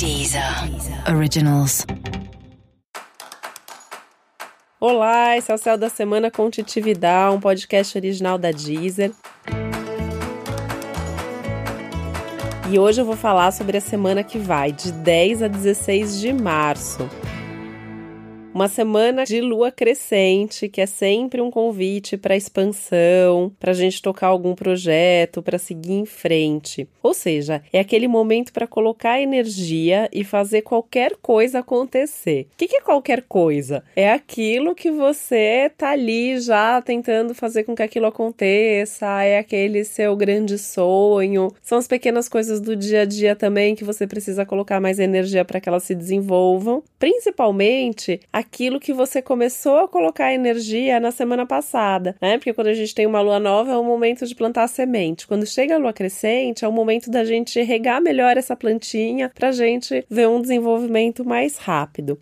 Deezer Originals. Olá, esse é o Céu da Semana com Titividade, um podcast original da Deezer. E hoje eu vou falar sobre a semana que vai, de 10 a 16 de março. Uma semana de lua crescente, que é sempre um convite para expansão, para a gente tocar algum projeto, para seguir em frente. Ou seja, é aquele momento para colocar energia e fazer qualquer coisa acontecer. O que, que é qualquer coisa? É aquilo que você tá ali já tentando fazer com que aquilo aconteça, é aquele seu grande sonho. São as pequenas coisas do dia a dia também que você precisa colocar mais energia para que elas se desenvolvam. Principalmente aquilo que você começou a colocar energia na semana passada, né? Porque quando a gente tem uma lua nova é o momento de plantar a semente. Quando chega a lua crescente é o momento da gente regar melhor essa plantinha para a gente ver um desenvolvimento mais rápido.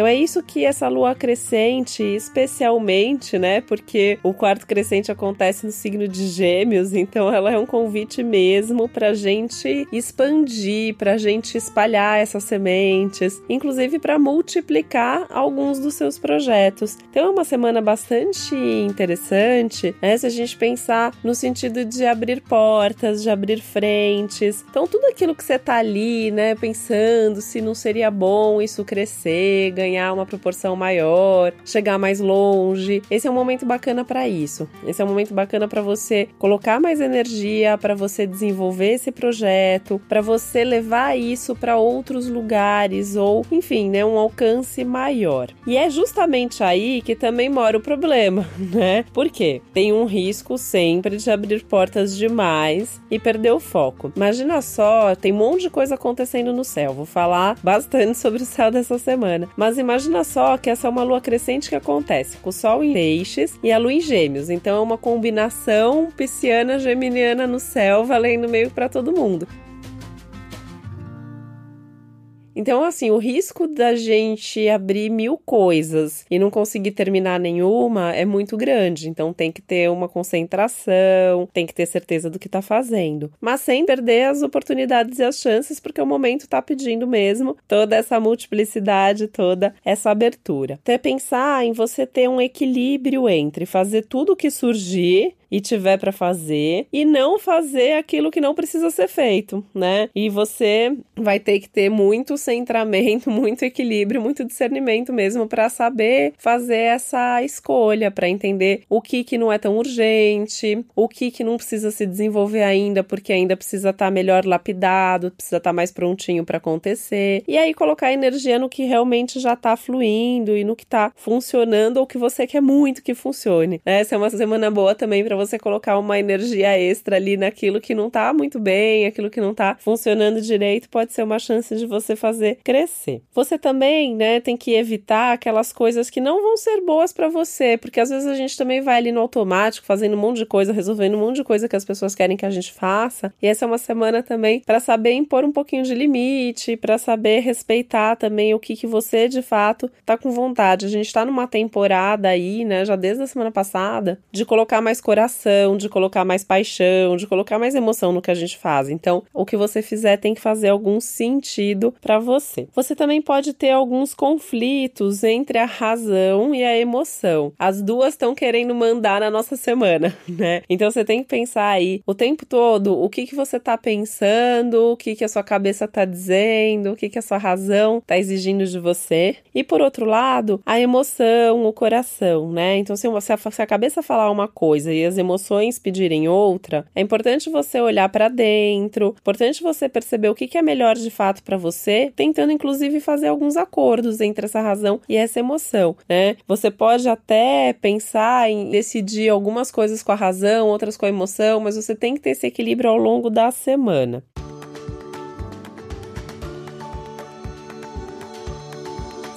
Então é isso que essa lua crescente, especialmente, né? Porque o quarto crescente acontece no signo de Gêmeos, então ela é um convite mesmo para gente expandir, para gente espalhar essas sementes, inclusive para multiplicar alguns dos seus projetos. Então é uma semana bastante interessante, né? Se a gente pensar no sentido de abrir portas, de abrir frentes. Então tudo aquilo que você tá ali, né, pensando se não seria bom isso crescer, ganhar ganhar uma proporção maior, chegar mais longe. Esse é um momento bacana para isso. Esse é um momento bacana para você colocar mais energia, para você desenvolver esse projeto, para você levar isso para outros lugares ou, enfim, né, um alcance maior. E é justamente aí que também mora o problema, né? Porque tem um risco sempre de abrir portas demais e perder o foco. Imagina só, tem um monte de coisa acontecendo no céu. Vou falar bastante sobre o céu dessa semana, mas imagina só que essa é uma lua crescente que acontece com o Sol em Peixes e a Lua em Gêmeos. Então é uma combinação pisciana-geminiana no céu, valendo meio para todo mundo. Então, assim, o risco da gente abrir mil coisas e não conseguir terminar nenhuma é muito grande. Então, tem que ter uma concentração, tem que ter certeza do que está fazendo, mas sem perder as oportunidades e as chances, porque o momento está pedindo mesmo toda essa multiplicidade, toda essa abertura. Até pensar em você ter um equilíbrio entre fazer tudo o que surgir e tiver para fazer e não fazer aquilo que não precisa ser feito, né? E você vai ter que ter muito centramento, muito equilíbrio, muito discernimento mesmo para saber fazer essa escolha, para entender o que que não é tão urgente, o que que não precisa se desenvolver ainda porque ainda precisa estar tá melhor lapidado, precisa estar tá mais prontinho para acontecer. E aí colocar energia no que realmente já está fluindo e no que está funcionando ou que você quer muito que funcione. Essa é uma semana boa também para você colocar uma energia extra ali naquilo que não tá muito bem, aquilo que não tá funcionando direito, pode ser uma chance de você fazer crescer. Você também, né, tem que evitar aquelas coisas que não vão ser boas para você, porque às vezes a gente também vai ali no automático, fazendo um monte de coisa, resolvendo um monte de coisa que as pessoas querem que a gente faça. E essa é uma semana também para saber impor um pouquinho de limite, para saber respeitar também o que que você de fato tá com vontade. A gente tá numa temporada aí, né, já desde a semana passada, de colocar mais coração de colocar mais paixão, de colocar mais emoção no que a gente faz. Então, o que você fizer tem que fazer algum sentido para você. Você também pode ter alguns conflitos entre a razão e a emoção. As duas estão querendo mandar na nossa semana, né? Então você tem que pensar aí o tempo todo o que que você tá pensando, o que que a sua cabeça tá dizendo, o que que a sua razão tá exigindo de você. E por outro lado, a emoção, o coração, né? Então se a, cabeça falar uma coisa e as emoções pedirem outra, é importante você olhar para dentro, importante você perceber o que, é melhor de fato para você, tentando inclusive fazer alguns acordos entre essa razão e essa emoção, né? Você pode até pensar em decidir algumas coisas com a razão, outras com a emoção, mas você tem que ter esse equilíbrio ao longo da semana.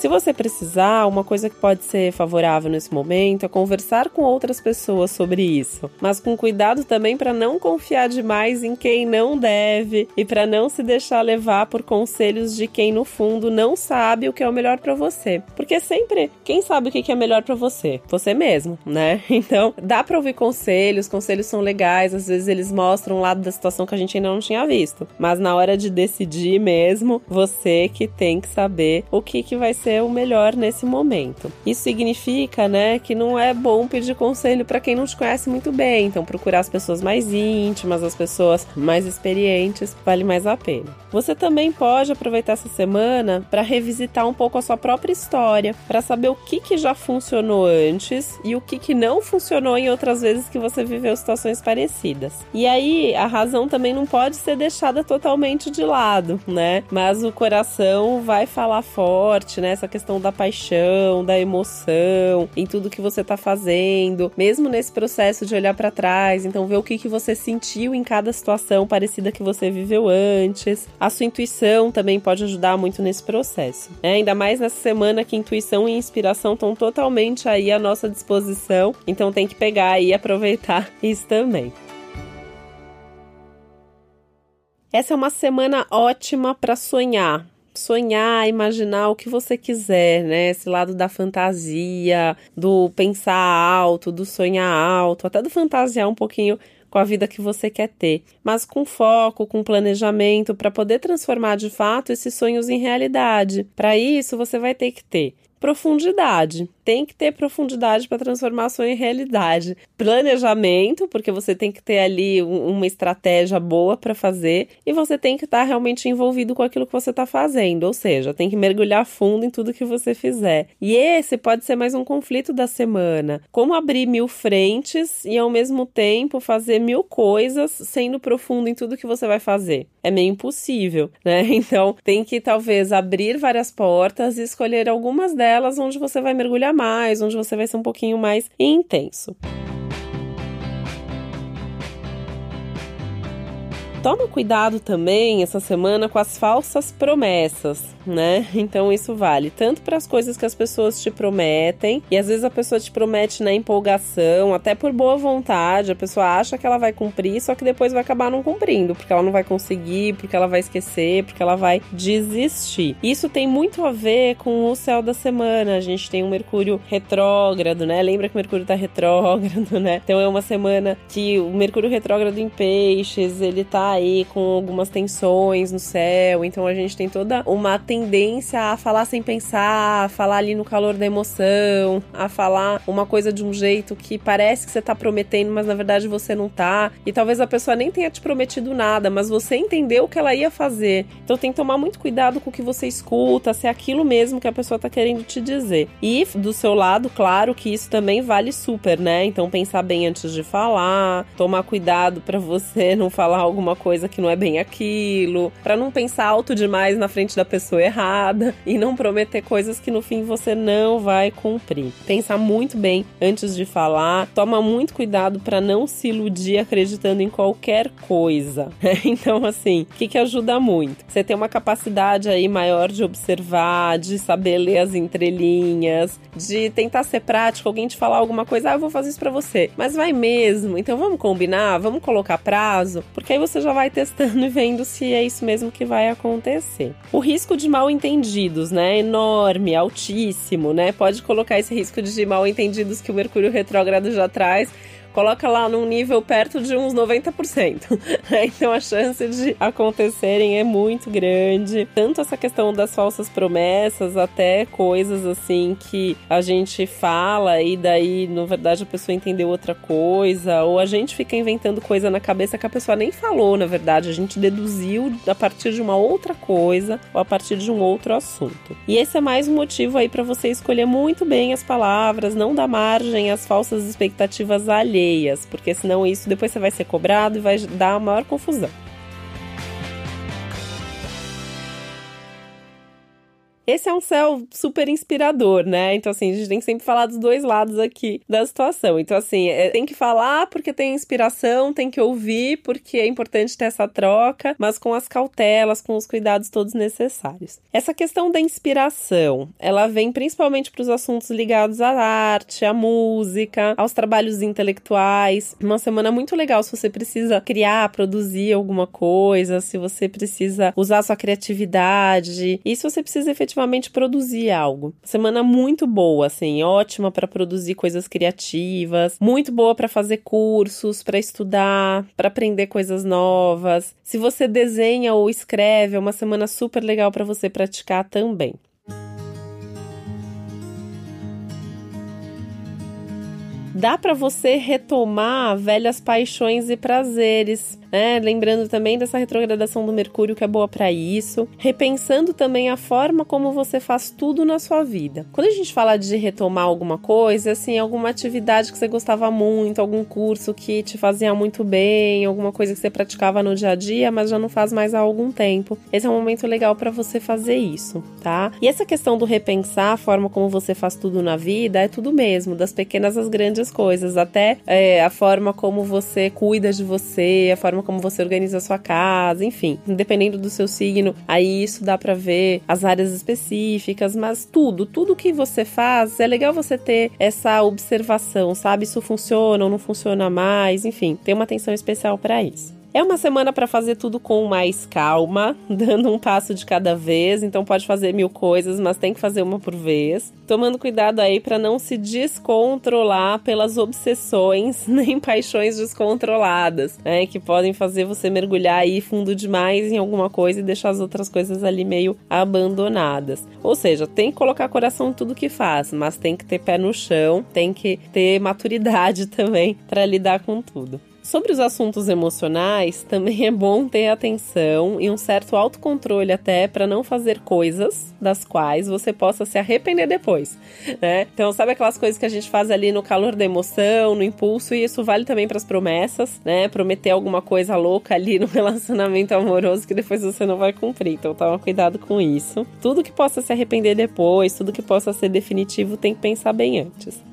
Se você precisar, uma coisa que pode ser favorável nesse momento é conversar com outras pessoas sobre isso, mas com cuidado também para não confiar demais em quem não deve e para não se deixar levar por conselhos de quem no fundo não sabe o que é o melhor para você. Porque sempre quem sabe o que é melhor para você? Você mesmo, né? Então, dá para ouvir conselhos, conselhos são legais, às vezes eles mostram um lado da situação que a gente ainda não tinha visto, mas na hora de decidir mesmo, você que tem que saber o que que vai ser o melhor nesse momento. Isso significa, né, que não é bom pedir conselho para quem não te conhece muito bem, então procurar as pessoas mais íntimas, as pessoas mais experientes, vale mais a pena. Você também pode aproveitar essa semana para revisitar um pouco a sua própria história, para saber o que que já funcionou antes e o que que não funcionou em outras vezes que você viveu situações parecidas. E aí a razão também não pode ser deixada totalmente de lado, né? Mas o coração vai falar forte, né? Essa questão da paixão, da emoção, em tudo que você tá fazendo, mesmo nesse processo de olhar para trás, então ver o que que você sentiu em cada situação parecida que você viveu antes. A sua intuição também pode ajudar muito nesse processo. Né? Ainda mais nessa semana que intuição e inspiração estão totalmente aí à nossa disposição, então tem que pegar e aproveitar isso também. Essa é uma semana ótima para sonhar. Sonhar, imaginar o que você quiser, né? Esse lado da fantasia, do pensar alto, do sonhar alto, até do fantasiar um pouquinho com a vida que você quer ter, mas com foco, com planejamento para poder transformar de fato esses sonhos em realidade. Para isso, você vai ter que ter profundidade tem que ter profundidade para transformação em realidade. Planejamento, porque você tem que ter ali uma estratégia boa para fazer e você tem que estar tá realmente envolvido com aquilo que você está fazendo, ou seja, tem que mergulhar fundo em tudo que você fizer. E esse pode ser mais um conflito da semana. Como abrir mil frentes e ao mesmo tempo fazer mil coisas sendo profundo em tudo que você vai fazer? É meio impossível, né? Então tem que talvez abrir várias portas e escolher algumas delas onde você vai mergulhar mais, onde você vai ser um pouquinho mais intenso. Toma cuidado também essa semana com as falsas promessas, né? Então isso vale tanto para as coisas que as pessoas te prometem, e às vezes a pessoa te promete na empolgação, até por boa vontade, a pessoa acha que ela vai cumprir, só que depois vai acabar não cumprindo, porque ela não vai conseguir, porque ela vai esquecer, porque ela vai desistir. Isso tem muito a ver com o céu da semana. A gente tem um Mercúrio retrógrado, né? Lembra que o Mercúrio tá retrógrado, né? Então é uma semana que o Mercúrio retrógrado em peixes, ele aí com algumas tensões no céu, então a gente tem toda uma tendência a falar sem pensar, a falar ali no calor da emoção, a falar uma coisa de um jeito que parece que você tá prometendo, mas na verdade você não tá. E talvez a pessoa nem tenha te prometido nada, mas você entendeu o que ela ia fazer. Então tem que tomar muito cuidado com o que você escuta, se é aquilo mesmo que a pessoa tá querendo te dizer. E do seu lado, claro que isso também vale super, né? Então pensar bem antes de falar, tomar cuidado para você não falar alguma coisa que não é bem aquilo, para não pensar alto demais na frente da pessoa errada e não prometer coisas que no fim você não vai cumprir. Pensar muito bem antes de falar, toma muito cuidado para não se iludir acreditando em qualquer coisa. então, assim, o que, que ajuda muito? Você tem uma capacidade aí maior de observar, de saber ler as entrelinhas, de tentar ser prático, alguém te falar alguma coisa, ah, eu vou fazer isso para você, mas vai mesmo, então vamos combinar, vamos colocar prazo, porque aí você já já vai testando e vendo se é isso mesmo que vai acontecer. O risco de mal entendidos, né? Enorme, altíssimo, né? Pode colocar esse risco de mal entendidos que o Mercúrio retrógrado já traz coloca lá num nível perto de uns 90%. então a chance de acontecerem é muito grande. Tanto essa questão das falsas promessas, até coisas assim que a gente fala e daí, na verdade, a pessoa entendeu outra coisa, ou a gente fica inventando coisa na cabeça que a pessoa nem falou, na verdade, a gente deduziu a partir de uma outra coisa ou a partir de um outro assunto. E esse é mais um motivo aí para você escolher muito bem as palavras, não dar margem às falsas expectativas alheias alheias, porque senão isso depois você vai ser cobrado e vai dar a maior confusão. Esse é um céu super inspirador, né? Então, assim, a gente tem que sempre falar dos dois lados aqui da situação. Então, assim, é, tem que falar porque tem inspiração, tem que ouvir porque é importante ter essa troca, mas com as cautelas, com os cuidados todos necessários. Essa questão da inspiração, ela vem principalmente para os assuntos ligados à arte, à música, aos trabalhos intelectuais. Uma semana muito legal se você precisa criar, produzir alguma coisa, se você precisa usar sua criatividade e se você precisa efetivamente produzir algo. Semana muito boa, assim, ótima para produzir coisas criativas, muito boa para fazer cursos, para estudar, para aprender coisas novas. Se você desenha ou escreve, é uma semana super legal para você praticar também. dá para você retomar velhas paixões e prazeres né? Lembrando também dessa retrogradação do Mercúrio que é boa para isso, repensando também a forma como você faz tudo na sua vida. Quando a gente fala de retomar alguma coisa, assim, alguma atividade que você gostava muito, algum curso que te fazia muito bem, alguma coisa que você praticava no dia a dia, mas já não faz mais há algum tempo. Esse é um momento legal para você fazer isso, tá? E essa questão do repensar a forma como você faz tudo na vida é tudo mesmo, das pequenas às grandes coisas, até é, a forma como você cuida de você, a forma forma como você organiza a sua casa, enfim, dependendo do seu signo, aí isso dá para ver as áreas específicas, mas tudo, tudo que você faz, é legal você ter essa observação, sabe? Isso funciona ou não funciona mais, enfim, tem uma atenção especial para isso. É uma semana para fazer tudo com mais calma, dando um passo de cada vez, então pode fazer mil coisas, mas tem que fazer uma por vez. Tomando cuidado aí para não se descontrolar pelas obsessões nem paixões descontroladas, né, que podem fazer você mergulhar aí fundo demais em alguma coisa e deixar as outras coisas ali meio abandonadas. Ou seja, tem que colocar coração em tudo que faz, mas tem que ter pé no chão, tem que ter maturidade também para lidar com tudo. Sobre os assuntos emocionais, também é bom ter atenção e um certo autocontrole até para não fazer coisas das quais você possa se arrepender depois, né? Então, sabe aquelas coisas que a gente faz ali no calor da emoção, no impulso, e isso vale também para as promessas, né? Prometer alguma coisa louca ali no relacionamento amoroso que depois você não vai cumprir. Então, toma cuidado com isso. Tudo que possa se arrepender depois, tudo que possa ser definitivo, tem que pensar bem antes.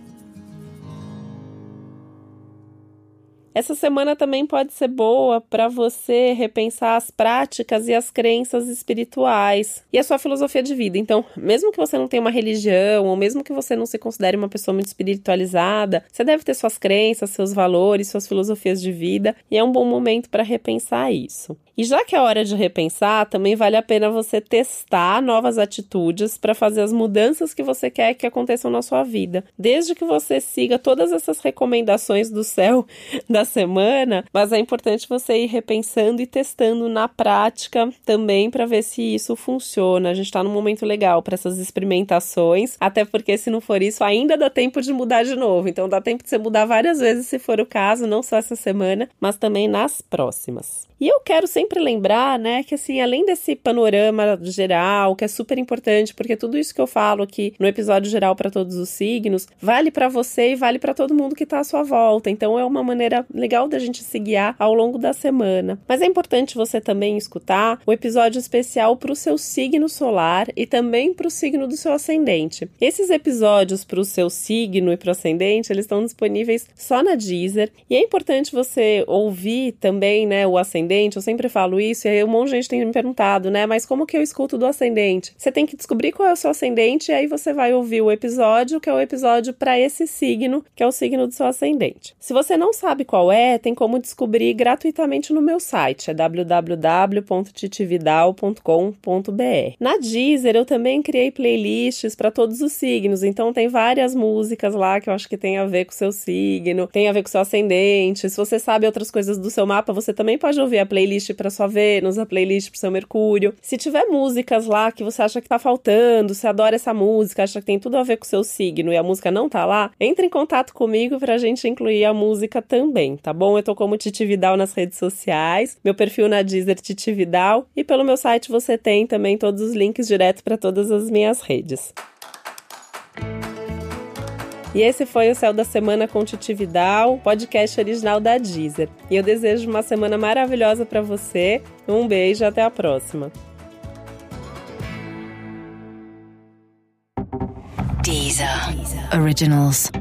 Essa semana também pode ser boa para você repensar as práticas e as crenças espirituais e a sua filosofia de vida. Então, mesmo que você não tenha uma religião, ou mesmo que você não se considere uma pessoa muito espiritualizada, você deve ter suas crenças, seus valores, suas filosofias de vida, e é um bom momento para repensar isso. E já que é hora de repensar, também vale a pena você testar novas atitudes para fazer as mudanças que você quer que aconteçam na sua vida. Desde que você siga todas essas recomendações do céu da semana, mas é importante você ir repensando e testando na prática também para ver se isso funciona. A gente está num momento legal para essas experimentações, até porque se não for isso, ainda dá tempo de mudar de novo. Então dá tempo de você mudar várias vezes se for o caso, não só essa semana, mas também nas próximas. E eu quero sempre lembrar, né, que assim, além desse panorama geral, que é super importante, porque tudo isso que eu falo aqui no episódio geral para todos os signos, vale para você e vale para todo mundo que tá à sua volta. Então é uma maneira legal da gente se guiar ao longo da semana. Mas é importante você também escutar o episódio especial para o seu signo solar e também para o signo do seu ascendente. Esses episódios para o seu signo e para o ascendente, eles estão disponíveis só na Deezer, e é importante você ouvir também, né, o ascendente ascendente, eu sempre falo isso, e aí um monte de gente tem me perguntado, né? Mas como que eu escuto do ascendente? Você tem que descobrir qual é o seu ascendente, e aí você vai ouvir o episódio, que é o episódio para esse signo, que é o signo do seu ascendente. Se você não sabe qual é, tem como descobrir gratuitamente no meu site, é www.titividal.com.br. Na Deezer, eu também criei playlists para todos os signos, então tem várias músicas lá que eu acho que tem a ver com o seu signo, tem a ver com o seu ascendente. Se você sabe outras coisas do seu mapa, você também pode ouvir a playlist para sua Vênus, a playlist para seu Mercúrio. Se tiver músicas lá que você acha que tá faltando, você adora essa música, acha que tem tudo a ver com o seu signo e a música não tá lá, entre em contato comigo pra gente incluir a música também, tá bom? Eu tô como Titi Vidal nas redes sociais, meu perfil na Deezer Titi Vidal e pelo meu site você tem também todos os links direto para todas as minhas redes. E esse foi o Céu da Semana com Titividal, podcast original da Deezer. E eu desejo uma semana maravilhosa para você. Um beijo, até a próxima. Deezer, Deezer. Originals.